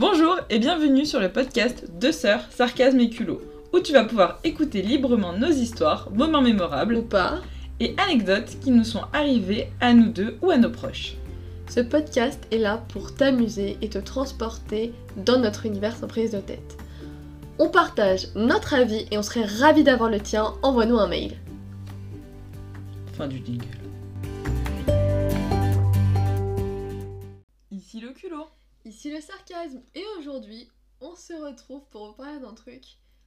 Bonjour et bienvenue sur le podcast Deux sœurs, sarcasme et culot, où tu vas pouvoir écouter librement nos histoires, moments mémorables ou pas, et anecdotes qui nous sont arrivées à nous deux ou à nos proches. Ce podcast est là pour t'amuser et te transporter dans notre univers sans prise de tête. On partage notre avis et on serait ravis d'avoir le tien. Envoie-nous un mail. Fin du jingle. Ici le culot. Ici le sarcasme. Et aujourd'hui, on se retrouve pour vous parler d'un truc.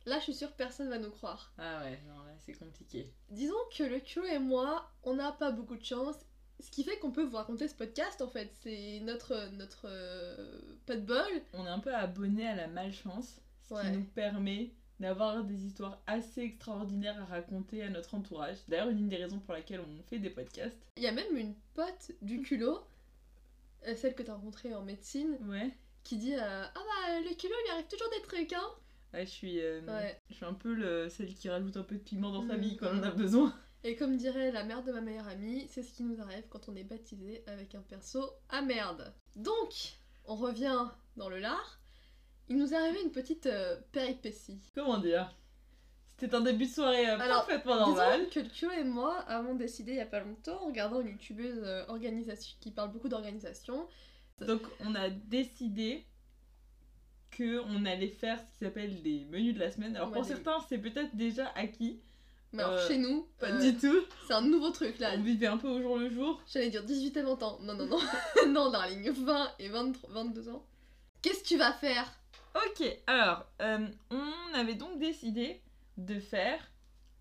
Là, je suis sûre personne va nous croire. Ah ouais, non, là c'est compliqué. Disons que le culot et moi, on n'a pas beaucoup de chance. Ce qui fait qu'on peut vous raconter ce podcast en fait. C'est notre, notre euh, pas de bol. On est un peu abonné à la malchance, ce qui nous permet d'avoir des histoires assez extraordinaires à raconter à notre entourage. D'ailleurs, une des raisons pour laquelle on fait des podcasts. Il y a même une pote du culot celle que t'as rencontrée en médecine, ouais. qui dit euh, Ah bah le culot il arrive toujours des trucs hein Ouais, je suis, euh, je suis un peu le, celle qui rajoute un peu de piment dans sa vie quand on en a besoin. Et comme dirait la mère de ma meilleure amie, c'est ce qui nous arrive quand on est baptisé avec un perso à merde. Donc, on revient dans le lard. Il nous est arrivé une petite péripétie. Comment dire? C'était un début de soirée euh, parfaitement normal. que Kyo et moi avons décidé il y a pas longtemps, en regardant une youtubeuse euh, organisation qui parle beaucoup d'organisation. Donc on a décidé que on allait faire ce qui s'appelle des menus de la semaine. Alors pour certains, c'est peut-être déjà acquis. Mais alors euh, chez nous, pas du tout. C'est un nouveau truc là. On vivait un peu au jour le jour. J'allais dire 18 et 20 ans. Non, non, non. non, darling, 20 et 23, 22 ans. Qu'est-ce que tu vas faire? Ok, alors, on avait donc décidé de faire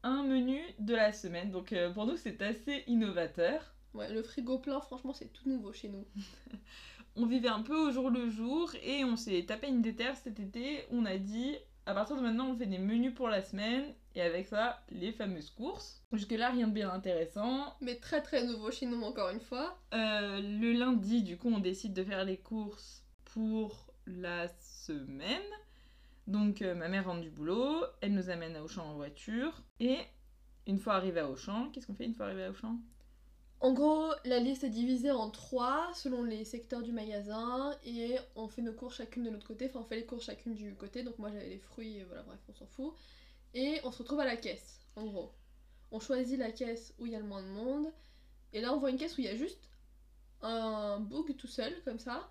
un menu de la semaine. Donc euh, pour nous, c'est assez innovateur. Ouais, le frigo plein, franchement, c'est tout nouveau chez nous. on vivait un peu au jour le jour et on s'est tapé une déterre cet été. On a dit, à partir de maintenant, on fait des menus pour la semaine et avec ça, les fameuses courses. Jusque-là, rien de bien intéressant. Mais très très nouveau chez nous, encore une fois. Euh, le lundi, du coup, on décide de faire les courses pour la semaine. Donc euh, ma mère rentre du boulot, elle nous amène à Auchan en voiture, et une fois arrivé à Auchan, qu'est-ce qu'on fait une fois arrivé à Auchan? En gros, la liste est divisée en trois selon les secteurs du magasin, et on fait nos courses chacune de notre côté, enfin on fait les courses chacune du côté, donc moi j'avais les fruits, et voilà, bref, on s'en fout. Et on se retrouve à la caisse, en gros. On choisit la caisse où il y a le moins de monde, et là on voit une caisse où il y a juste un bug tout seul, comme ça,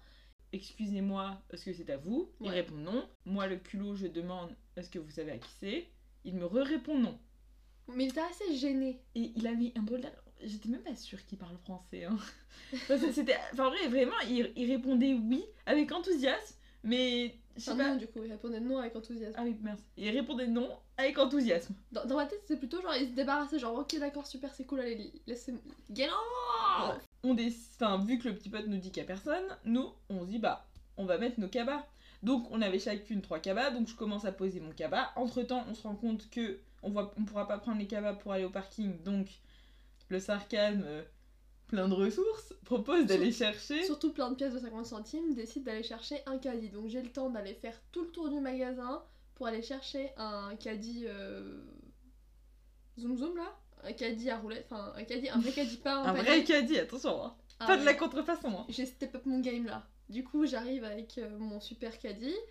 excusez-moi, est-ce que c'est à vous? Il répond non. Moi, le culot, je demande est-ce que vous savez à qui c'est? Il me répond non. Mais il était assez gêné. Et il avait un l'air. J'étais même pas sûre qu'il parle français. Hein. C'était... Enfin, en vrai, vraiment, il, il, répondait oui avec enthousiasme, mais. Sais pas. non, du coup, il répondait non avec enthousiasme. Ah oui, merci. Il répondait non avec enthousiasme. Dans, dans ma tête, c'est plutôt genre, il se débarrassait, genre, ok, d'accord, super, c'est cool, allez, laissez-moi. Get on enfin, vu que le petit pote nous dit qu'il y a personne, nous, on se dit, bah, on va mettre nos cabas. Donc, on avait chacune trois cabas, donc je commence à poser mon cabas. Entre temps, on se rend compte que on voit, on pourra pas prendre les cabas pour aller au parking, donc le sarcasme, euh, plein de ressources, propose d'aller chercher. Surtout plein de pièces de 50 centimes, décide d'aller chercher un caddie. Donc, j'ai le temps d'aller faire tout le tour du magasin pour aller chercher un caddie. Euh, zoom zoom là un caddie à roulette, enfin un caddie, un vrai caddie, pas un, un vrai caddie, attention, hein. Ah pas de la contrefaçon. Hein. J'ai step up mon game là. Du coup, j'arrive avec euh, mon super caddie.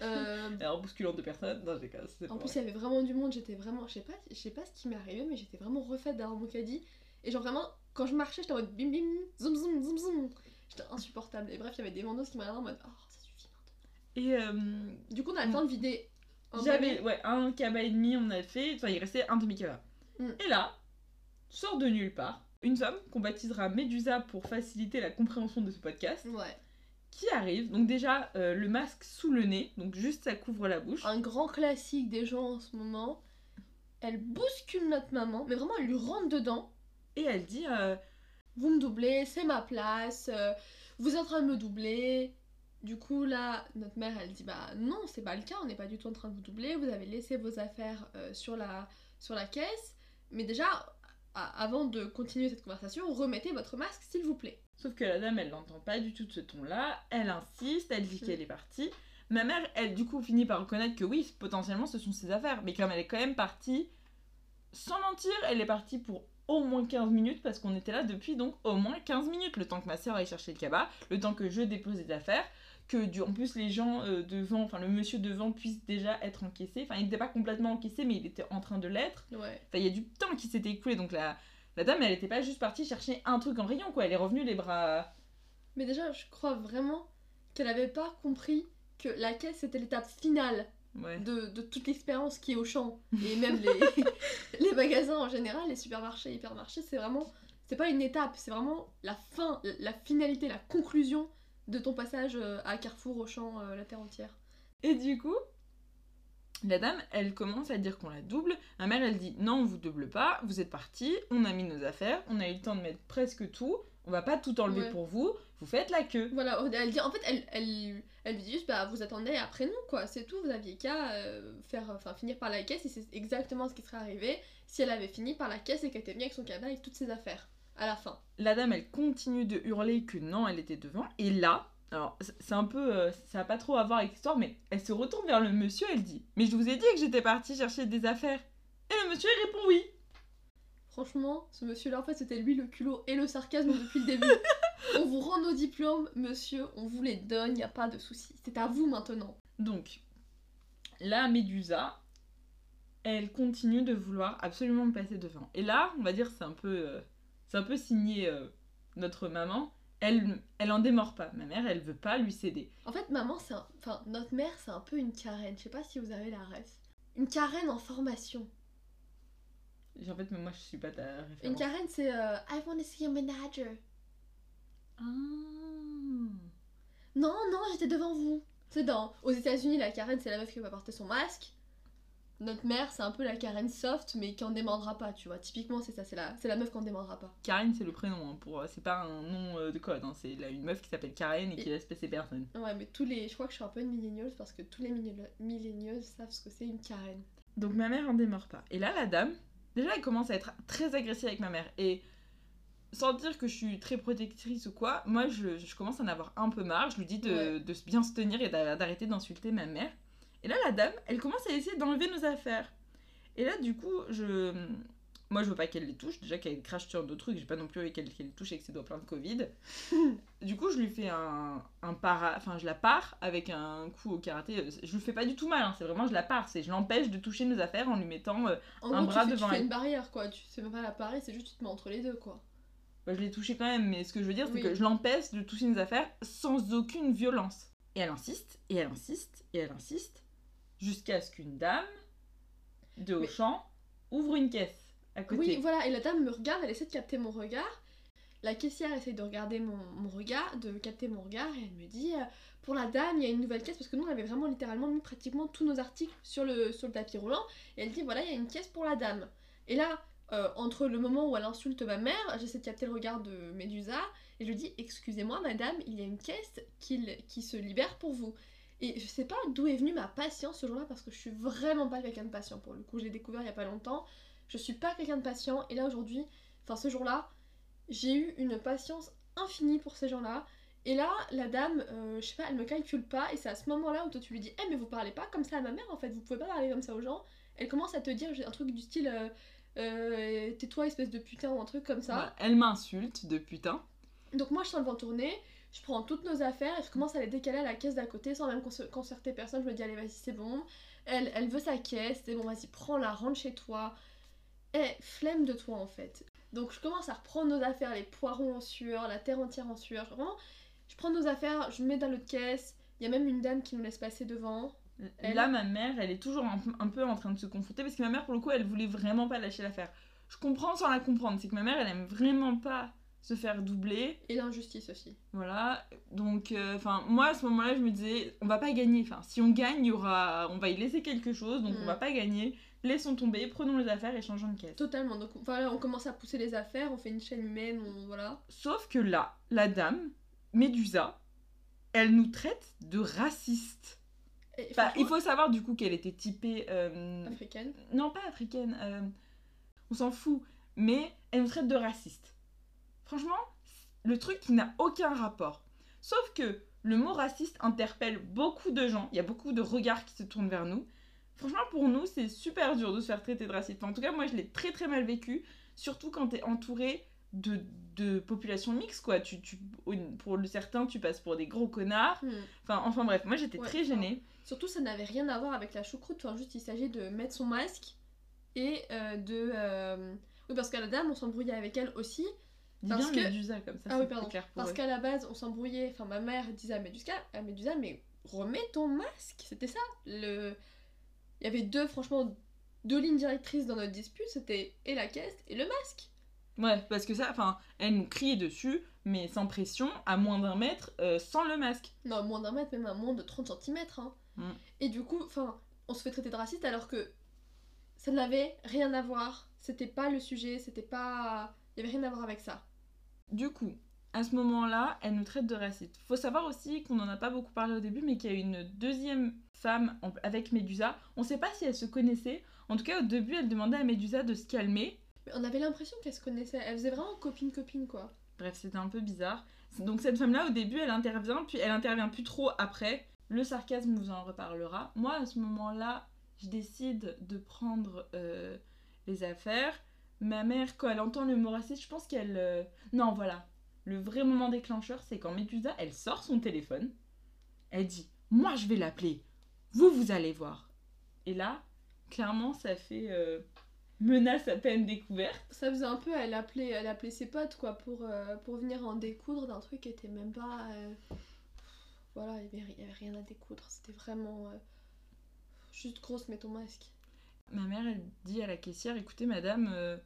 Euh... en bousculant deux personnes, non, j'ai En plus, il y avait vraiment du monde, j'étais vraiment. Je sais pas, je sais pas ce qui m'est arrivé, mais j'étais vraiment refaite derrière mon caddie. Et genre, vraiment, quand je marchais, j'étais en mode bim bim, zoom zoom, zoom zoom. J'étais insupportable. Et bref, il y avait des vendos qui m'arrivaient en mode oh, ça suffit maintenant. Et euh... du coup, on a le temps de vider. J'avais, ouais, un cabas et demi, on a fait. Enfin, il restait un demi-cabas. Mm. Et là, sort de nulle part une femme qu'on baptisera Médusa pour faciliter la compréhension de ce podcast. Ouais. Qui arrive, donc déjà euh, le masque sous le nez, donc juste ça couvre la bouche. Un grand classique des gens en ce moment. Elle bouscule notre maman, mais vraiment elle lui rentre dedans. Et elle dit euh, Vous me doublez, c'est ma place, euh, vous êtes en train de me doubler. Du coup, là, notre mère, elle dit Bah non, c'est pas le cas, on n'est pas du tout en train de vous doubler, vous avez laissé vos affaires sur, la, sur la caisse. Mais déjà, avant de continuer cette conversation, remettez votre masque s'il vous plaît. Sauf que la dame, elle n'entend pas du tout de ce ton-là, elle insiste, elle dit mm. qu'elle est partie. Ma mère, elle, du coup, finit par reconnaître que oui, potentiellement, ce sont ses affaires, mais comme elle est quand même partie, sans mentir, elle est partie pour au moins 15 minutes parce qu'on était là depuis donc au moins 15 minutes. Le temps que ma soeur aille chercher le cabas, le temps que je dépose des affaires, que du, en plus les gens euh, devant, enfin le monsieur devant puisse déjà être encaissé. Enfin, il n'était pas complètement encaissé, mais il était en train de l'être. Ouais. Enfin, il y a du temps qui s'était écoulé, donc la, la dame, elle n'était pas juste partie chercher un truc en rayon, quoi. Elle est revenue les bras. Mais déjà, je crois vraiment qu'elle avait pas compris que la caisse c'était l'étape finale Ouais. de, de toute l'expérience qui est au champ. Et même les, les magasins en général, les supermarchés, hypermarchés, c'est vraiment. C'est pas une étape, c'est vraiment la fin, la- la finalité, la conclusion de ton passage euh, à Carrefour, au champ, euh, la terre entière. Et du coup, la dame, elle commence à dire qu'on la double. Ma mère, elle dit non, on vous double pas, vous êtes parti, on a mis nos affaires, on a eu le temps de mettre presque tout, on va pas tout enlever Ouais. pour vous, vous faites la queue. Voilà, elle dit, en fait, elle, elle, elle lui dit juste, bah, vous attendez après nous, quoi, c'est tout, vous aviez qu'à euh, faire, enfin, finir par la caisse, et c'est exactement ce qui serait arrivé si elle avait fini par la caisse et qu'elle était venue avec son cabas et toutes ses affaires, à la fin. La dame, elle continue de hurler que non, elle était devant. Et là, alors c'est un peu, euh, ça a pas trop à voir avec l'histoire, mais elle se retourne vers le monsieur, elle dit, mais je vous ai dit que j'étais partie chercher des affaires. Et le monsieur, il répond oui. Franchement, ce monsieur-là, en fait, c'était lui le culot et le sarcasme depuis le début. on vous rend nos diplômes, monsieur, on vous les donne, y a pas de souci. C'est à vous maintenant. Donc, la Médusa, elle continue de vouloir absolument me passer devant. Et là, on va dire, c'est un peu, euh, c'est un peu signé euh, notre maman. Elle, elle en démord pas. Ma mère, elle veut pas lui céder. En fait, maman, c'est un... Enfin, notre mère, c'est un peu une carène. Je sais pas si vous avez la ref. Une carène en formation. En fait, moi, je suis pas ta référence. Une carène, c'est euh, I wanna see your manager. Ah. Non, non, j'étais devant vous. C'est dans. Aux États-Unis, la carène, c'est la meuf qui va porter son masque. Notre mère, c'est un peu la carène soft, mais qui en démordra pas, tu vois. Typiquement, c'est ça, c'est la, c'est la meuf qui en démordra pas. Karen, c'est le prénom. hein, pour, c'est pas un nom euh, de code. hein, c'est là, une meuf qui s'appelle Karen et qui laisse passer personne. Ouais, mais tous les. Je crois que je suis un peu une millennials parce que tous les millennials savent ce que c'est une carène. Donc ma mère en démord pas. Et là, la dame, déjà, elle commence à être très agressive avec ma mère. Et sans dire que je suis très protectrice ou quoi, moi, je, je commence à en avoir un peu marre. Je lui dis de, Ouais. de bien se tenir et d'a- d'arrêter d'insulter ma mère. Et là, la dame, elle commence à essayer d'enlever nos affaires. Et là, du coup, je... Moi, je veux pas qu'elle les touche. Déjà qu'elle crache sur d'autres trucs. J'ai pas non plus envie qu'elle les touche avec ses doigts pleins de Covid. du coup, je lui fais un, un para... Enfin, je la pars avec un coup au karaté. Je lui fais pas du tout mal. hein, C'est vraiment, je la pars. C'est je l'empêche de toucher nos affaires en lui mettant... euh, En Un gros, bras tu fais, tu devant fais elle. une barrière, quoi. Tu sais même pas la parer, c'est juste tu te mets entre les deux, quoi. Bah, je l'ai touché quand même, mais ce que je veux dire, c'est Oui. que je l'empêche de toucher nos affaires sans aucune violence. Et elle insiste, et elle insiste, et elle insiste, jusqu'à ce qu'une dame de Mais- Auchan ouvre une caisse à côté. Oui, voilà, et la dame me regarde, elle essaie de capter mon regard. La caissière essaie de regarder mon, mon regard, de capter mon regard, et elle me dit euh, Pour la dame, il y a une nouvelle caisse, parce que nous, on avait vraiment littéralement mis pratiquement tous nos articles sur le, sur le tapis roulant. Et elle dit Voilà, il y a une caisse pour la dame. Et là, euh, entre le moment où elle insulte ma mère, j'essaie de capter le regard de Médusa, et je lui dis Excusez-moi, madame, il y a une caisse qui, se libère pour vous. Et je sais pas d'où est venue ma patience ce jour-là, parce que je suis vraiment pas quelqu'un de patient pour le coup. Je l'ai découvert il y a pas longtemps. Je suis pas quelqu'un de patient et là aujourd'hui, enfin ce jour-là, j'ai eu une patience infinie pour ces gens-là. Et là, la dame, euh, je sais pas, elle me calcule pas et c'est à ce moment-là où toi tu lui dis Eh mais vous parlez pas comme ça à ma mère en fait, vous pouvez pas parler comme ça aux gens. Elle commence à te dire un truc du style euh, Euh, Tais-toi espèce de putain ou un truc comme ça. Elle m'insulte de putain. Donc moi je sens le vent tourner, je prends toutes nos affaires et je commence à les décaler à la caisse d'à côté sans même concer- concerter personne. Je me dis allez vas-y c'est bon. Elle, elle veut sa caisse, c'est bon vas-y prends-la, rentre chez toi. Eh, flemme de toi en fait. Donc je commence à reprendre nos affaires, les poireaux en sueur, la terre entière en sueur. Vraiment, je prends nos affaires, je mets dans l'autre caisse. Il y a même une dame qui nous laisse passer devant. Elle- Là, ma mère, elle est toujours un, peu- un peu en train de se confronter parce que ma mère, pour le coup, elle voulait vraiment pas lâcher l'affaire. Je comprends sans la comprendre, c'est que ma mère, elle aime vraiment pas se faire doubler. Et l'injustice aussi. Voilà, donc, enfin, moi à ce moment-là, je me disais, on va pas gagner. Enfin, si on gagne, il y aura, on va y laisser quelque chose, donc on Mm. va pas gagner. Laissons tomber, prenons les affaires et changeons de caisse. Totalement. Donc voilà, on commence à pousser les affaires, on fait une chaîne humaine, on voilà. Sauf que là, la dame, Médusa, elle nous traite de racistes. Enfin, il faut savoir du coup qu'elle était typée. euh, africaine. Non, pas africaine. euh, on s'en fout. Mais elle nous traite de raciste. Franchement, le truc qui n'a aucun rapport. Sauf que le mot raciste interpelle beaucoup de gens. Il y a beaucoup de regards qui se tournent vers nous. Franchement, pour nous, c'est super dur de se faire traiter de raciste. Enfin, en tout cas, moi, je l'ai très très mal vécu. surtout quand t'es entouré de, de populations mixtes, quoi. Tu, tu, pour le certains, tu passes pour des gros connards. Hmm. Enfin, enfin bref, moi j'étais Ouais, très gênée. Surtout, ça n'avait rien à voir avec la choucroute. Enfin, juste, il s'agit de mettre son masque et euh, de. euh, Oui, parce qu'à la dame, on s'embrouillait avec elle aussi. Dis Parce bien que- Médusa, comme ça, Ah c'est oui, pardon. clair pour Parce qu'à la base, on s'embrouillait. Enfin, ma mère disait à Médusa, à Médusa mais remets ton masque. C'était ça. Le... Il y avait deux, franchement, deux lignes directrices dans notre dispute. C'était et la caisse et le masque. Ouais, parce que ça, enfin, elle nous criait dessus, mais sans pression, à moins d'un mètre, euh, sans le masque. Non, moins d'un mètre, même à moins de 30 cm. Hein. Mm. Et du coup, enfin, on se fait traiter de raciste alors que ça n'avait rien à voir. C'était pas le sujet, c'était pas. Il y avait rien à voir avec ça. Du coup, à ce moment-là, elle nous traite de raciste. Faut savoir aussi qu'on n'en a pas beaucoup parlé au début, mais qu'il y a une deuxième femme avec Médusa. On sait pas si elles se connaissaient. En tout cas, au début, elle demandait à Médusa de se calmer. On avait l'impression qu'elles se connaissaient. Elles faisaient vraiment copine-copine, quoi. Bref, c'était un peu bizarre. Donc cette femme-là, au début, elle intervient, puis elle intervient plus trop après. Le sarcasme vous en reparlera. Moi, à ce moment-là, je décide de prendre euh, les affaires. Ma mère, quand elle entend le mot raciste, je pense qu'elle... euh, Non, voilà. Le vrai moment déclencheur, c'est quand Médusa, elle sort son téléphone. Elle dit, moi, je vais l'appeler. Vous, vous allez voir. Et là, clairement, ça fait euh, menace à peine découverte. Ça faisait un peu, elle appelait, elle appelait ses potes, quoi, pour, euh, pour venir en découdre d'un truc qui était même pas. euh, Voilà, il y avait, rien à découdre. C'était vraiment. euh, Juste grosse, mets ton masque. Ma mère, elle dit à la caissière, écoutez madame, euh,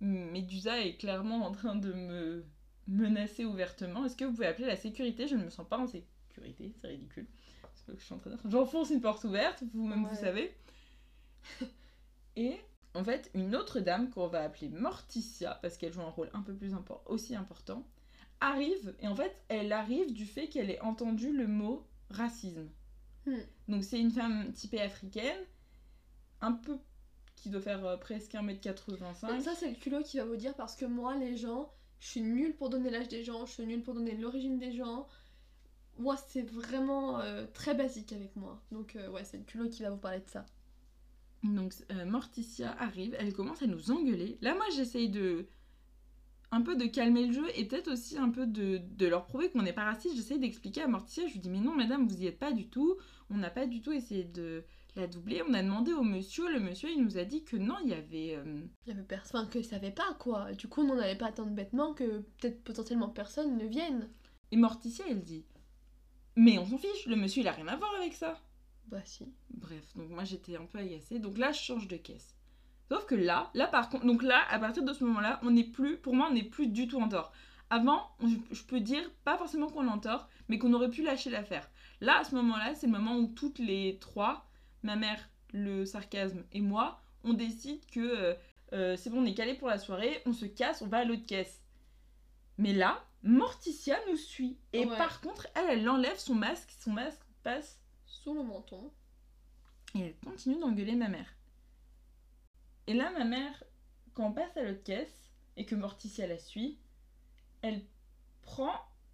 Médusa est clairement en train de me menacer ouvertement. Est-ce que vous pouvez appeler la sécurité? Je ne me sens pas en sécurité, c'est ridicule. J'enfonce une porte ouverte, vous-même Ouais. vous savez. Et en fait, une autre dame qu'on va appeler Morticia, parce qu'elle joue un rôle un peu plus impor- aussi important, arrive, et en fait, elle arrive du fait qu'elle ait entendu le mot racisme. Hmm. Donc c'est une femme typée africaine, un peu qui doit faire euh, presque 1m85. Ça, c'est le culot qui va vous dire parce que moi, les gens, je suis nulle pour donner l'âge des gens, je suis nulle pour donner l'origine des gens. Moi, c'est vraiment euh, très basique avec moi. Donc, euh, ouais, c'est le culot qui va vous parler de ça. Donc euh, Morticia arrive, elle commence à nous engueuler. Là moi j'essaye de un peu de calmer le jeu et peut-être aussi un peu de, de leur prouver qu'on n'est pas raciste. J'essaye d'expliquer à Morticia, je lui dis mais non madame vous y êtes pas du tout, on n'a pas du tout essayé de la doubler. On a demandé au monsieur, le monsieur il nous a dit que non il y avait... euh, Il y avait personne, enfin, que savait pas quoi. Du coup, on n'allait pas attendre bêtement que peut-être potentiellement personne ne vienne. Et Morticia elle dit mais on s'en fiche, le monsieur il a rien à voir avec ça. Bah, si. Bref, donc moi j'étais un peu agacée. Donc là, je change de caisse. Sauf que là, là par contre, donc là, à partir de ce moment-là, on n'est plus, pour moi, on n'est plus du tout en tort. Avant, je, je peux dire, pas forcément qu'on est en tort, mais qu'on aurait pu lâcher l'affaire. Là, à ce moment-là, c'est le moment où toutes les trois, ma mère, le sarcasme et moi, on décide que euh, euh, c'est bon, on est calé pour la soirée, on se casse, on va à l'autre caisse. Mais là, Morticia nous suit. Et Ouais. par contre, elle, elle enlève son masque, son masque passe Sous le menton. et elle continue d'engueuler ma mère. Et là, ma mère, quand on passe à l'autre caisse et que Morticia la suit, elle prend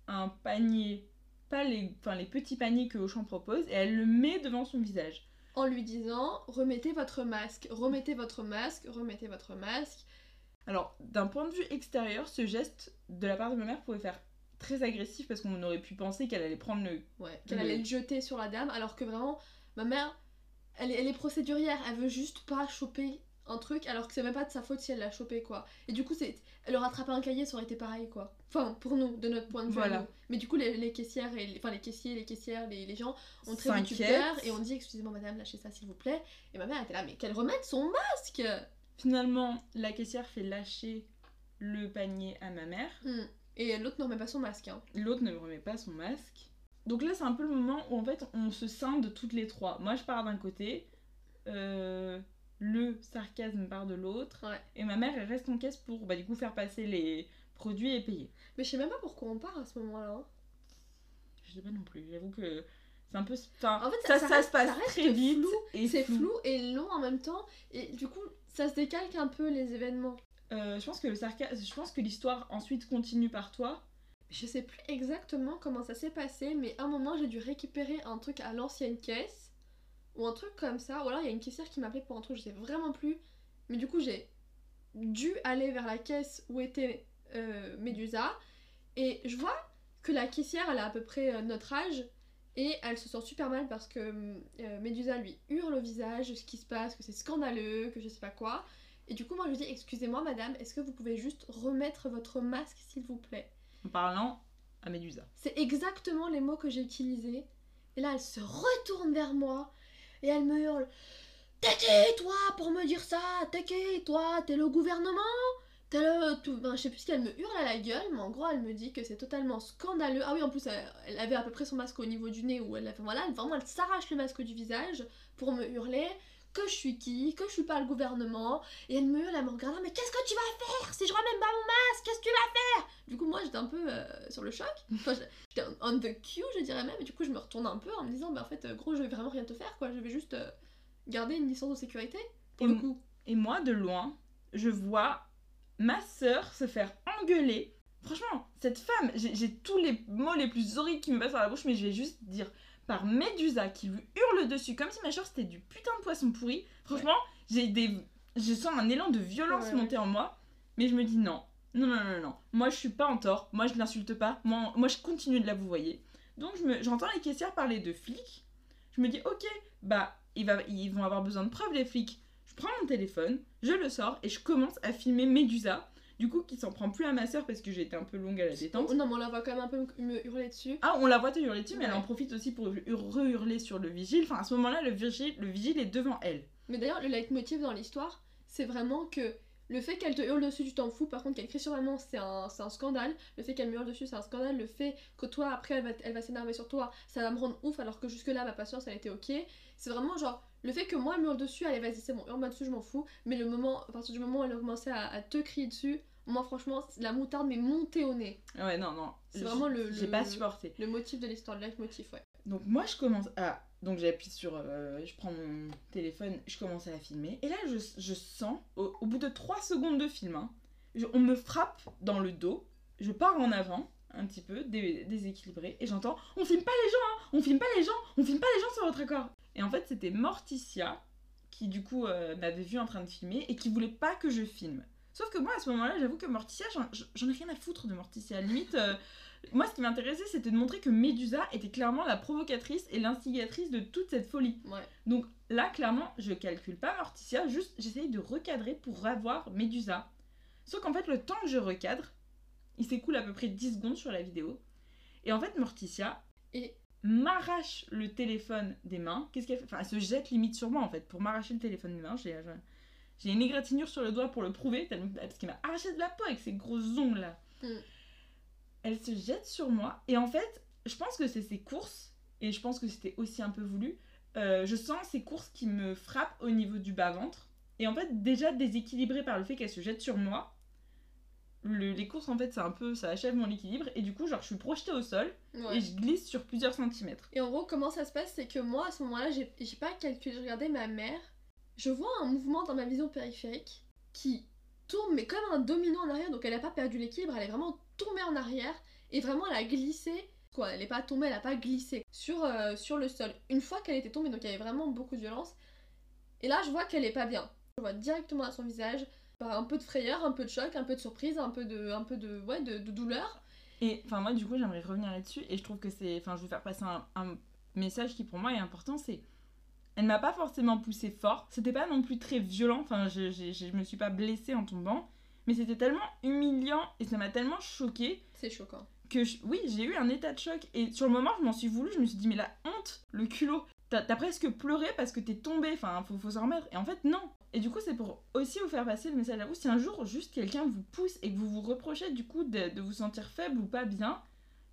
un panier, pas les, enfin, les petits paniers que Auchan propose, et elle le met devant son visage. En lui disant remettez votre masque, remettez votre masque, remettez votre masque. Alors, d'un point de vue extérieur, ce geste de la part de ma mère pouvait faire très agressif parce qu'on aurait pu penser qu'elle allait prendre le. Ouais, qu'elle Le- allait le jeter sur la dame, alors que vraiment, ma mère, elle, est- elle est procédurière, elle veut juste pas choper un truc, alors que c'est même pas de sa faute si elle l'a chopé, quoi. Et du coup, c'est, elle aurait attrapé un cahier, ça aurait été pareil, quoi. Enfin, pour nous, de notre point de vue. Voilà. Mais du coup, les, les caissières, et les, enfin les caissiers, les caissières, les, les gens ont très et on dit excusez-moi madame, lâchez ça s'il vous plaît. Et ma mère était là, mais qu'elle remette son masque Finalement, la caissière fait lâcher le panier à ma mère. Hmm. Et l'autre ne remet pas son masque, hein. L'autre ne remet pas son masque. Donc là, c'est un peu le moment où en fait on se scinde toutes les trois. Moi, je pars d'un côté, euh, le sarcasme part de l'autre, Ouais. et ma mère elle reste en caisse pour bah, du coup faire passer les produits et payer. Mais je sais même pas pourquoi on part à ce moment-là. hein. Je sais pas non plus, j'avoue que c'est un peu. Enfin, En fait, ça, ça ça reste- se passe très vite flou. C'est flou et long en même temps, et du coup, ça se décalque un peu les événements. Euh, je pense que le sarcasme, je pense que l'histoire ensuite continue par toi. Je sais plus exactement comment ça s'est passé, mais à un moment j'ai dû récupérer un truc à l'ancienne caisse, ou un truc comme ça, ou alors il y a une caissière qui m'appelait pour un truc, je sais vraiment plus. Mais du coup j'ai dû aller vers la caisse où était euh, Médusa. Et je vois que la caissière, elle a à peu près euh, notre âge. Et elle se sent super mal parce que euh, Médusa lui hurle au visage ce qui se passe, que c'est scandaleux, que je sais pas quoi. Et du coup, moi je lui dis Excusez-moi, madame, est-ce que vous pouvez juste remettre votre masque, s'il vous plaît? En parlant à Médusa. C'est exactement les mots que j'ai utilisés. Et là, elle se retourne vers moi et elle me hurle T'es qui, toi, pour me dire ça T'es qui, toi T'es le gouvernement T'es le. Tout... Ben, je sais plus ce qu'elle me hurle à la gueule, mais en gros, elle me dit que c'est totalement scandaleux. Ah oui, en plus, elle, elle avait à peu près son masque au niveau du nez où elle a fait. Voilà, vraiment, elle s'arrache le masque du visage pour me hurler que je suis qui, que je suis pas le gouvernement. Et elle me elle me regarde Mais qu'est-ce que tu vas faire? Si je ramène pas mon masque Qu'est-ce que tu vas faire? Du coup, moi, j'étais un peu euh, sur le choc. Enfin, j'étais on the queue, je dirais même. Et du coup, je me retourne un peu en me disant Bah, en fait, euh, gros, je vais vraiment rien te faire, quoi. Je vais juste euh, garder une licence de sécurité, pour Et le coup. Et moi, de loin, je vois ma sœur se faire engueuler. Franchement, cette femme, j'ai j'ai tous les mots les plus horribles qui me passent par la bouche, mais je vais juste dire par Médusa qui lui hurle dessus comme si ma soeur c'était du putain de poisson pourri. Franchement, j'ai des, je sens un élan de violence Ouais, ouais. monter en moi, mais je me dis non, non, non, non, non. Moi, je suis pas en tort. Moi, je l'insulte pas. Moi, moi, je continue de la vous voyez. Donc, je me- j'entends les caissières parler de flics. Je me dis ok, bah, il va, ils vont avoir besoin de preuves les flics. Je prends mon téléphone, je le sors et je commence à filmer Médusa. Du coup, qui s'en prend plus à ma soeur parce que été un peu longue à la détente. Oh, non, mais on la voit quand même un peu me hurler dessus. Ah, on la voit te hurler dessus, mais elle en profite aussi pour hur- re-hurler sur le vigile. Enfin, à ce moment-là, le vigile, le vigile est devant elle. Mais d'ailleurs, le leitmotiv dans l'histoire, c'est vraiment que le fait qu'elle te hurle dessus, tu t'en fous. Par contre, qu'elle crie sur maman, c'est un, scandale. Le fait qu'elle me hurle dessus, c'est un scandale. Le fait que toi, après, elle va, elle va s'énerver sur toi, ça va me rendre ouf, alors que jusque-là, ma patience, elle était ok. C'est vraiment genre, le fait que moi, elle me hurle dessus, allez, vas-y, c'est bon, hurle-moi dessus, je m'en fous. Mais le moment, à partir du moment où elle a commencé à, à te crier dessus, moi, franchement, la moutarde m'est montée au nez. Ouais, non, non. C'est vraiment le- J'ai pas supporté. Le motif de l'histoire, le leitmotiv, ouais. Donc moi je commence à... Donc j'appuie sur... euh, je prends mon téléphone, je commence à la filmer. Et là je, je sens, au, au bout de 3 secondes de film, hein, je- on me frappe dans le dos. Je pars en avant, un petit peu, dé- déséquilibré. Et j'entends, on filme pas les gens, hein, on filme pas les gens, on filme pas les gens sur votre accord. Et en fait c'était Morticia qui du coup euh, m'avait vu en train de filmer et qui voulait pas que je filme. Sauf que moi à ce moment-là j'avoue que Morticia, j'en- ai rien à foutre de Morticia. Limite... euh, moi, ce qui m'intéressait, c'était de montrer que Médusa était clairement la provocatrice et l'instigatrice de toute cette folie. Ouais. Donc là, clairement, je calcule pas Morticia, juste j'essaye de recadrer pour avoir Médusa. Sauf qu'en fait, le temps que je recadre, il s'écoule à peu près 10 secondes sur la vidéo. Et en fait, Morticia Et m'arrache le téléphone des mains. Qu'est-ce qu'elle fait? Enfin, elle se jette limite sur moi en fait pour m'arracher le téléphone des mains. J'ai j'ai une égratignure sur le doigt pour le prouver, parce qu'elle m'a arraché de la peau avec ses grosses ongles là. Mm. Elle se jette sur moi et en fait, je pense que c'est ses courses et je pense que c'était aussi un peu voulu. euh, je sens ces courses qui me frappent au niveau du bas-ventre. Et en fait, déjà déséquilibrée par le fait qu'elle se jette sur moi, le- les courses, en fait, c'est un peu, ça achève mon équilibre. Et du coup, genre, je suis projetée au sol ouais. et je glisse sur plusieurs centimètres. Et en gros, comment ça se passe, c'est que moi, à ce moment-là, j'ai j'ai pas calculé, je regardais ma mère, je vois un mouvement dans ma vision périphérique qui tourne, mais comme un domino en arrière, donc elle a pas perdu l'équilibre, elle est vraiment tombée en arrière, et vraiment elle a glissé, quoi, elle est pas tombée, elle a pas glissé sur, euh, sur le sol. Une fois qu'elle était tombée, donc il y avait vraiment beaucoup de violence, et là je vois qu'elle est pas bien. Je vois directement à son visage, un peu de frayeur, un peu de choc, un peu de surprise, un peu de, un peu de, ouais, de, douleur. Et enfin, moi, du coup, j'aimerais revenir là-dessus. Et je trouve que c'est. Enfin, je veux faire passer un message qui, pour moi, est important c'est. Elle m'a pas forcément poussé fort. C'était pas non plus très violent. Enfin, je, je, je me suis pas blessée en tombant. Mais c'était tellement humiliant et ça m'a tellement choquée C'est choquant. que je- oui, j'ai eu un état de choc. Et sur le moment, je m'en suis voulu. Je me suis dit, mais la honte, le culot. T'as presque pleuré parce que t'es tombé. Enfin, faut, faut s'en remettre. Et en fait, non. Et du coup, c'est pour aussi vous faire passer le message à vous. Si un jour, juste quelqu'un vous pousse et que vous vous reprochez du coup de, de vous sentir faible ou pas bien,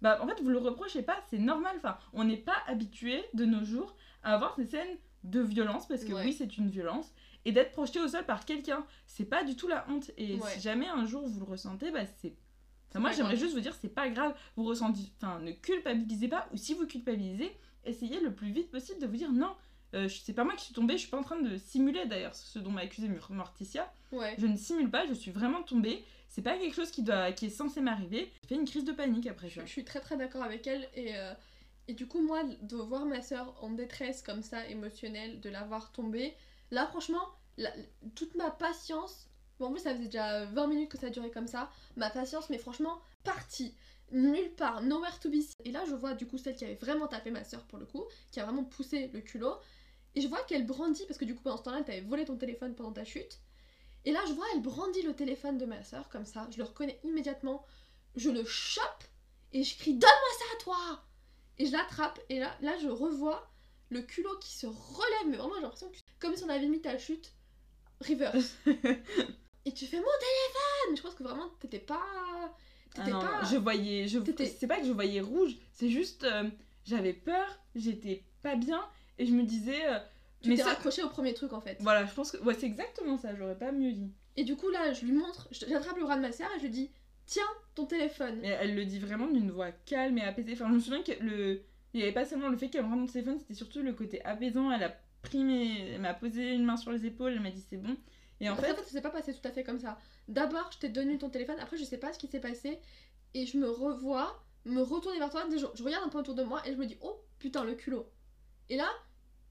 bah en fait, vous le reprochez pas. C'est normal. Enfin, on n'est pas habitué de nos jours à avoir ces scènes de violence parce que Ouais. oui, c'est une violence. Et d'être projeté au sol par quelqu'un, c'est pas du tout la honte. Et Ouais. si jamais un jour vous le ressentez, bah c'est Enfin, moi, j'aimerais juste vous dire, c'est pas grave, vous ressentez, enfin, ne culpabilisez pas, ou si vous culpabilisez, essayez le plus vite possible de vous dire non, euh, c'est pas moi qui suis tombée, je suis pas en train de simuler d'ailleurs ce dont m'a accusé Morticia, Ouais. je ne simule pas, je suis vraiment tombée, c'est pas quelque chose qui, doit, qui est censé m'arriver, j'ai fait une crise de panique après Je, ça. je suis très très d'accord avec elle et, euh, et du coup moi de voir ma soeur en détresse comme ça émotionnelle, de la voir tomber, là franchement la- toute ma patience Bon, en plus, ça faisait déjà 20 minutes que ça durait comme ça. Ma patience, mais franchement, partie. Nulle part, nowhere to be seen. Et là, je vois du coup celle qui avait vraiment tapé ma soeur pour le coup, qui a vraiment poussé le culot. Et je vois qu'elle brandit, parce que du coup, pendant ce temps-là, elle t'avait volé ton téléphone pendant ta chute. Et là, je vois, elle brandit le téléphone de ma soeur, comme ça. Je le reconnais immédiatement. Je le chope et je crie Donne-moi ça à toi Et je l'attrape, et là, là, je revois le culot qui se relève, mais vraiment, j'ai l'impression que comme si on avait mis ta chute reverse. et tu fais mon téléphone Je pense que vraiment, t'étais pas. Ah T'étais non, pas. je voyais, je c'est pas que je voyais rouge, c'est juste euh, j'avais peur, j'étais pas bien et je me disais euh, Tu mais t'es ça raccroché au premier truc en fait. voilà, je pense que ouais, c'est exactement ça, j'aurais pas mieux dit. Et du coup, là, je lui montre, je- j'attrape le bras de ma sœur et je lui dis Tiens, ton téléphone. Mais elle le dit vraiment d'une voix calme et apaisée. Enfin, je me souviens que le il y avait pas seulement le fait qu'elle me rende mon téléphone, c'était surtout le côté apaisant, elle a pris mes elle m'a posé une main sur les épaules, elle m'a dit c'est bon. Et en fait, en fait, ça s'est pas passé tout à fait comme ça. D'abord, je t'ai donné ton téléphone, après, je sais pas ce qui s'est passé, et je me revois me retourner vers toi. Je, je regarde un peu autour de moi et je me dis Oh putain, le culot. Et là,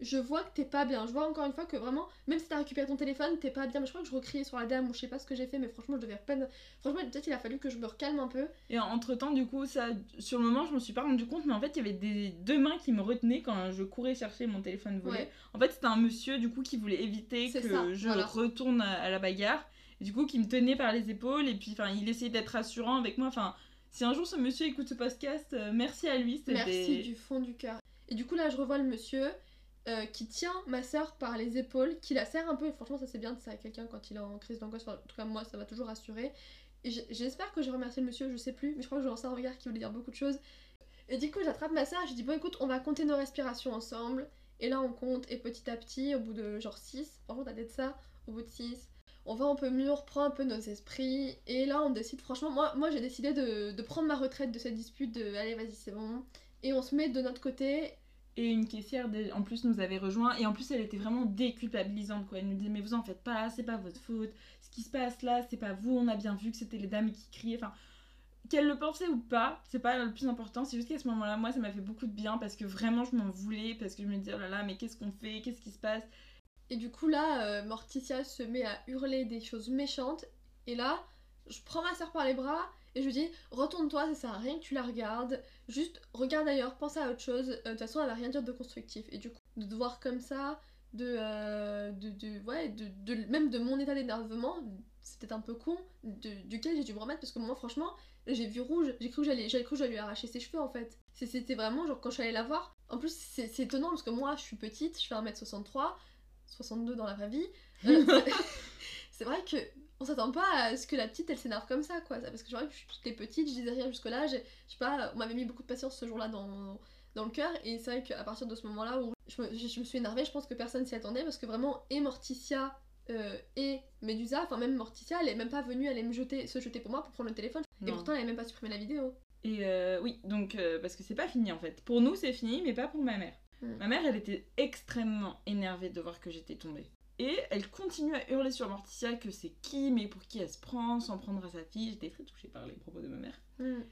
je vois que t'es pas bien. Je vois encore une fois que vraiment, même si t'as récupéré ton téléphone, t'es pas bien. Mais je crois que je recriais sur la dame ou je sais pas ce que j'ai fait, mais franchement, je devais peine. Franchement, peut-être il a fallu que je me recalme un peu. Et entre temps, du coup, ça, sur le moment, je m'en suis pas rendu compte, mais en fait, il y avait des deux mains qui me retenaient quand je courais chercher mon téléphone volé. Ouais. En fait, c'était un monsieur, du coup, qui voulait éviter que ça, je voilà. retourne à, à la bagarre. Et du coup, qui me tenait par les épaules, et puis, enfin, il essayait d'être rassurant avec moi. Enfin, si un jour ce monsieur écoute ce podcast, euh, merci à lui. Merci du fond du cœur. Et du coup, là, je revois le monsieur euh, qui tient ma soeur par les épaules, qui la serre un peu. Et franchement, ça c'est bien de ça à quelqu'un quand il est en crise d'angoisse. En tout cas, moi, ça m'a toujours rassuré. Et j'espère que j'ai remercié le monsieur, je sais plus, mais je crois que j'ai lancé un regard qui voulait dire beaucoup de choses. Et du coup, j'attrape ma soeur je dis Bon, écoute, on va compter nos respirations ensemble. Et là, on compte, et petit à petit, au bout de genre 6, franchement, t'as peut-être ça, au bout de 6, on va un peu mieux, on reprend un peu nos esprits. Et là, on décide, franchement, moi, moi j'ai décidé de, de prendre ma retraite de cette dispute, de allez, vas-y, c'est bon. Et on se met de notre côté. Et une caissière, en plus, nous avait rejoint. Et en plus, elle était vraiment déculpabilisante, quoi. Elle nous disait, mais vous en faites pas, c'est pas votre faute. Ce qui se passe là, c'est pas vous. On a bien vu que c'était les dames qui criaient. Enfin, qu'elle le pensait ou pas, c'est pas le plus important. C'est juste qu'à ce moment-là, moi, ça m'a fait beaucoup de bien parce que vraiment, je m'en voulais. Parce que je me disais, oh là là, mais qu'est-ce qu'on fait Qu'est-ce qui se passe? Et du coup, là, euh, Morticia se met à hurler des choses méchantes. Et là, je prends ma soeur par les bras et je lui dis Retourne-toi, ça sert à rien que tu la regardes. Juste regarde ailleurs, pense à autre chose. Euh, De toute façon, elle va rien dire de constructif. Et du coup, de te voir comme ça, de. euh, de, de ouais, de, de- même de mon état d'énervement, c'était un peu con, de- duquel j'ai dû me remettre parce que moi, franchement, j'ai vu rouge. J'ai cru que j'allais j'avais cru que j'allais lui arracher ses cheveux en fait. C'était vraiment genre quand je suis allée la voir. En plus, c'est c'est étonnant parce que moi, je suis petite, je fais 1m63. 62 dans la vraie vie. Euh, c'est vrai que on s'attend pas à ce que la petite elle s'énerve comme ça quoi. Parce que je que j'étais petite, je disais rien jusque là, je sais pas, on m'avait mis beaucoup de patience ce jour-là dans, dans le cœur et c'est vrai qu'à partir de ce moment-là où je me, je- je me suis énervée, je pense que personne s'y attendait parce que vraiment et Morticia euh, et Medusa, enfin même Morticia, elle est même pas venue aller me jeter, se jeter pour moi pour prendre le téléphone et pourtant elle avait même pas supprimé la vidéo. Et euh, oui, donc, euh, parce que c'est pas fini en fait. Pour nous, c'est fini, mais pas pour ma mère. Mm. Ma mère, elle était extrêmement énervée de voir que j'étais tombée. Et elle continue à hurler sur Morticia que c'est qui, mais pour qui elle se prend, sans prendre à sa fille. J'étais très touchée par les propos de ma mère. Mm.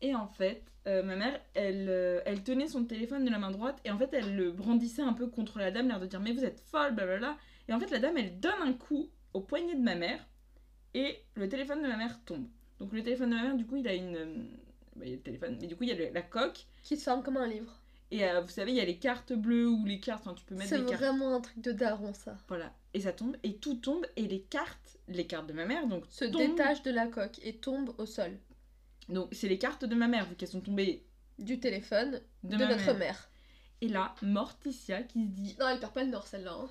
Et en fait, euh, ma mère, elle, euh, elle tenait son téléphone de la main droite et en fait, elle le brandissait un peu contre la dame, l'air de dire Mais vous êtes folle, blablabla. Et en fait, la dame, elle donne un coup au poignet de ma mère et le téléphone de ma mère tombe. Donc, le téléphone de ma mère, du coup, il a une. euh, bah, il y a le téléphone, mais du coup, il y a le- la coque. Qui se ferme comme un livre. Et euh, vous savez, il y a les cartes bleues ou les cartes, enfin, tu peux mettre C'est des cartes. vraiment un truc de daron ça. Voilà. Et ça tombe, et tout tombe, et les cartes, les cartes de ma mère, donc. Se tombent. détache de la coque et tombe au sol. Donc, c'est les cartes de ma mère, vu qu'elles sont tombées du téléphone de, notre mère. mère. Et là, Morticia qui se dit Non, elle perd pas le nord celle-là. hein.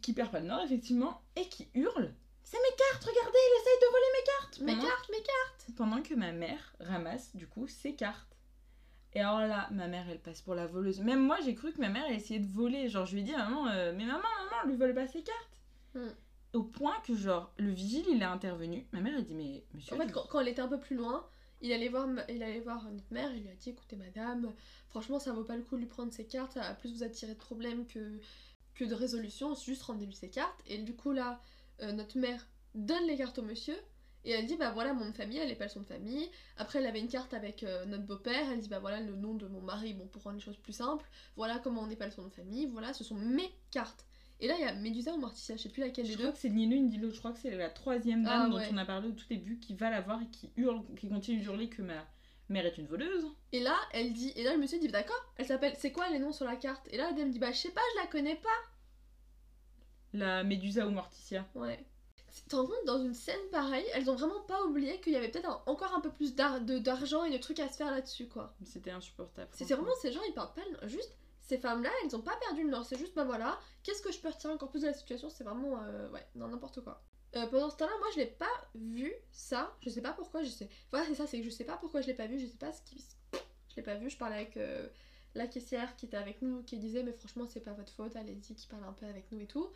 qui perd pas le nord effectivement et qui hurle c'est mes cartes regardez il essaye de voler mes cartes Mes Pendant- cartes, mes cartes pendant que ma mère ramasse du coup ses cartes et alors là ma mère elle passe pour la voleuse. Même moi j'ai cru que ma mère elle essayait de voler. Genre je lui ai dit à maman euh, mais maman maman lui vole pas ses cartes. Hmm. au point que genre le vigile il est intervenu. Ma mère elle dit mais monsieur En fait, quand, quand elle était un peu plus loin, il allait voir, il allait voir notre mère et lui a dit écoutez, madame, franchement, ça vaut pas le coup de lui prendre ses cartes, ça va plus vous attirer de problèmes que, que de résolutions, juste rendez-lui ses cartes. Et du coup, là, euh, notre mère donne les cartes au monsieur. Et elle dit, bah voilà mon nom de famille, elle épelle son de famille. Après, elle avait une carte avec euh, notre beau-père. Elle dit, bah voilà le nom de mon mari, bon, pour rendre les choses plus simples. Voilà comment on épelle son nom de famille. Voilà, ce sont mes cartes. Et là, il y a Médusa ou Morticia, je sais plus laquelle Je des crois deux. que c'est ni l'une ni l'autre. Je crois que c'est la troisième dame Ah, dont ouais. on a parlé au tout début qui va la voir et qui hurle, qui continue d'hurler que ma mère est une voleuse. Et là, elle dit, et là, le monsieur dit, d'accord, elle s'appelle, c'est quoi les noms sur la carte? Et là, la dame dit, bah, je sais pas, je la connais pas. La Médusa ou Morticia. Ouais. Tu te rends compte, dans une scène pareille, elles ont vraiment pas oublié qu'il y avait peut-être encore un peu plus d'argent et de trucs à se faire là-dessus, quoi. C'était insupportable. C'est vraiment ces gens, ils parlent pas juste. Ces femmes-là, elles ont pas perdu le nord. C'est juste, bah voilà, qu'est-ce que je peux retirer encore plus de la situation C'est vraiment, euh, ouais, non, n'importe quoi. Euh, pendant ce temps-là, moi je l'ai pas vu ça. Je sais pas pourquoi. Je sais. Voilà, c'est ça, c'est que je sais pas pourquoi je l'ai pas vu. Je sais pas ce qui. Je l'ai pas vu. Je parlais avec euh, la caissière qui était avec nous, qui disait, mais franchement, c'est pas votre faute. Allez-y, qui parle un peu avec nous et tout.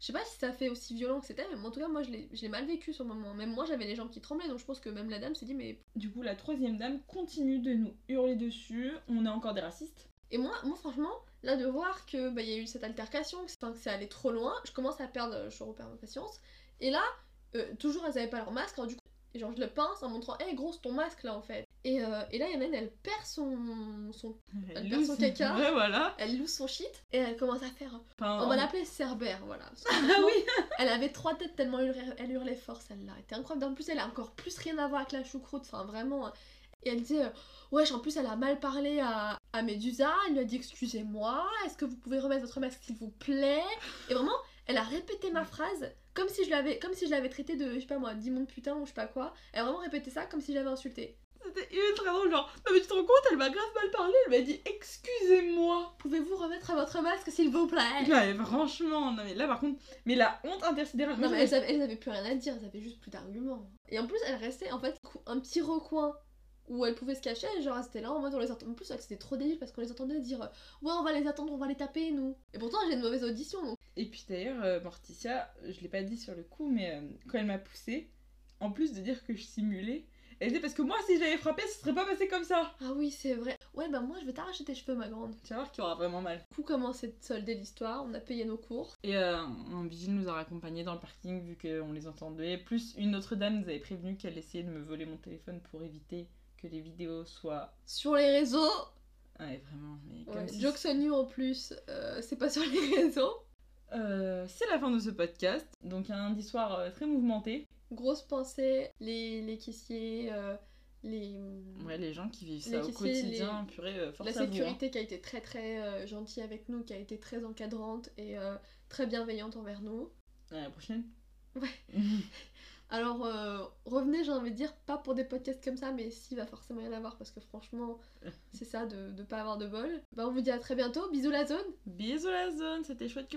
Je sais pas si ça fait aussi violent que c'était, mais en tout cas, moi je l'ai mal vécu sur le moment. Même moi, j'avais les jambes qui tremblaient, donc je pense que même la dame s'est dit, mais Du coup, la troisième dame continue de nous hurler dessus. On est encore des racistes. Et moi, moi franchement, là de voir que bah, il y a eu cette altercation, que, que c'est allé trop loin, je commence à perdre, je repère ma patience. Et là, euh, toujours elles avaient pas leur masque, alors du coup, genre je le pince en montrant, hé grosse ton masque là en fait. Et, euh, et là, il y en a une, elle perd son, son. Elle perd son caca. Voilà. Elle loue son shit, et elle commence à faire. Enfin, On va l'appeler Cerbère, voilà. Ah oui Elle avait trois têtes tellement elle hurlait, elle hurlait fort celle-là. Elle était incroyable. En plus, elle a encore plus rien à voir avec la choucroute. Enfin, vraiment. Et elle disait, euh, wesh, en plus, elle a mal parlé à, à Médusa. Elle lui a dit, excusez-moi, est-ce que vous pouvez remettre votre masque s'il vous plaît? Et vraiment, elle a répété ma phrase comme si je l'avais, comme si je l'avais traité de, je sais pas moi, d'immonde putain ou je sais pas quoi. Elle a vraiment répété ça comme si je l'avais insulté. C'était ultra drôle, genre, non mais tu te rends compte, elle m'a grave mal parlé, elle m'a dit excusez-moi. Pouvez-vous remettre votre masque s'il vous plaît? Non mais franchement, non mais là par contre, mais la honte intersidérale. Non, mais je elles avaient, elles avaient plus rien à dire, elles avaient juste plus d'arguments. Et en plus, elles restaient en fait un petit recoin où elles pouvaient se cacher, genre étaient là en mode on les entend. En plus, c'était trop débile parce qu'on les entendait dire Ouais, on va les attendre, on va les taper, nous. Et pourtant, j'ai une mauvaise audition donc. Et puis d'ailleurs, euh, Morticia, je l'ai pas dit sur le coup, mais euh, quand elle m'a poussée, en plus de dire que je simulais, elle disait parce que moi si je l'avais frappé, ce serait pas passé comme ça. Ah oui, c'est vrai. Ouais, bah moi je vais t'arracher tes cheveux, ma grande. Tu vas voir qu'il y aura vraiment mal. Du coup, comment s'est soldée l'histoire On a payé nos cours. Et euh, un vigile nous a raccompagnés dans le parking vu qu'on les entendait. Plus une autre dame nous avait prévenu qu'elle essayait de me voler mon téléphone pour éviter que les vidéos soient. Sur les réseaux, Ouais, vraiment. Mais comme ouais, si- jokes on you en plus, euh, c'est pas sur les réseaux. Euh, c'est la fin de ce podcast. Donc un lundi soir euh, très mouvementé. Grosse pensée, les, les caissiers, euh, les. Ouais, les gens qui vivent Les ça au quotidien, purée, euh, La hein. sécurité qui a été très très euh, gentille avec nous, qui a été très encadrante et très bienveillante envers nous. À la prochaine. Ouais. Alors euh, revenez, j'ai envie de dire, pas pour des podcasts comme ça, mais s'il va forcément y en avoir parce que franchement, c'est ça de, de pas avoir de bol. Bah on vous dit à très bientôt, bisous la zone Bisous la zone, c'était chouette que vous